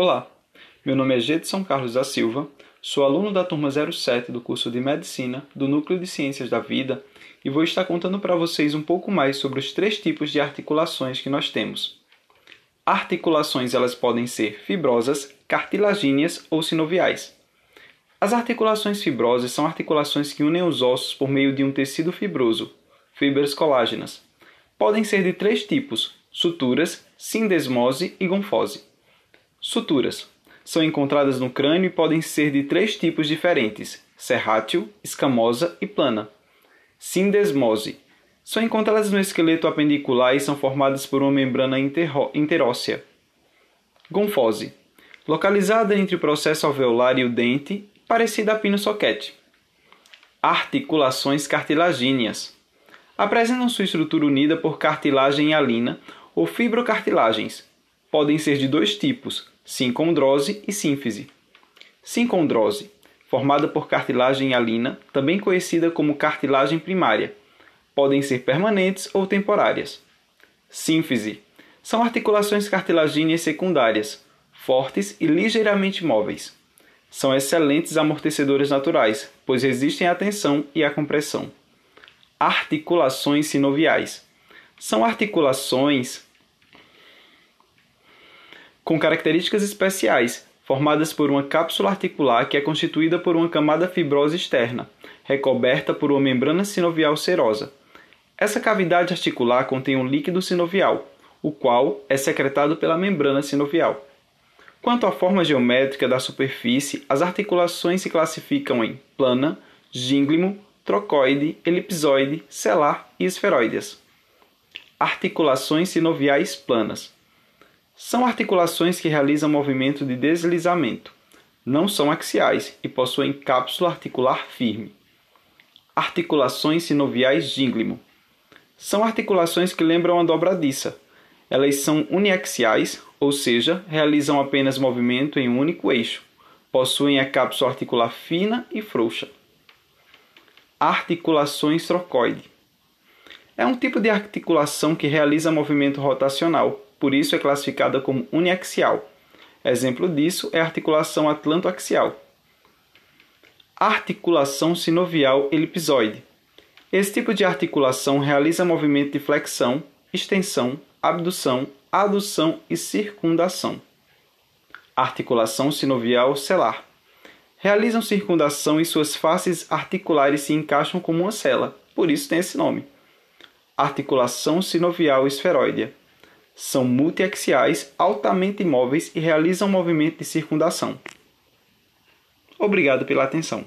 Olá, meu nome é Gedson Carlos da Silva, sou aluno da turma 07 do curso de Medicina do Núcleo de Ciências da Vida e vou estar contando para vocês um pouco mais sobre os três tipos de articulações que nós temos. Articulações elas podem ser fibrosas, cartilagíneas ou sinoviais. As articulações fibrosas são articulações que unem os ossos por meio de um tecido fibroso, fibras colágenas. Podem ser de três tipos: suturas, sindesmose e gonfose. Suturas são encontradas no crânio e podem ser de três tipos diferentes: serrátil, escamosa e plana. Sindesmose são encontradas no esqueleto apendicular e são formadas por uma membrana interóssea. Gonfose localizada entre o processo alveolar e o dente, parecida a pino-soquete. Articulações cartilagíneas apresentam sua estrutura unida por cartilagem hialina ou fibrocartilagens, podem ser de dois tipos, sincondrose e sínfise. Sincondrose, formada por cartilagem hialina, também conhecida como cartilagem primária, podem ser permanentes ou temporárias. Sínfise, são articulações cartilagíneas secundárias, fortes e ligeiramente móveis. São excelentes amortecedoras naturais, pois resistem à tensão e à compressão. Articulações sinoviais. São articulações com características especiais, formadas por uma cápsula articular que é constituída por uma camada fibrosa externa, recoberta por uma membrana sinovial serosa. Essa cavidade articular contém um líquido sinovial, o qual é secretado pela membrana sinovial. Quanto à forma geométrica da superfície, as articulações se classificam em plana, gínglimo, trocoide, elipsoide, celar e esferoides. Articulações sinoviais planas. São articulações que realizam movimento de deslizamento. Não são axiais e possuem cápsula articular firme. Articulações sinoviais gínglimo. São articulações que lembram a dobradiça. Elas são uniaxiais, ou seja, realizam apenas movimento em um único eixo. Possuem a cápsula articular fina e frouxa. Articulações trocoide. É um tipo de articulação que realiza movimento rotacional, por isso é classificada como uniaxial. Exemplo disso é a articulação atlantoaxial. Articulação sinovial elipsoide. Esse tipo de articulação realiza movimento de flexão, extensão, abdução, adução e circundação. Articulação sinovial celar. Realizam circundação e suas faces articulares se encaixam como uma cela, por isso tem esse nome. Articulação sinovial esferoidea são multiaxiais, altamente móveis e realizam movimento de circundação. Obrigado pela atenção.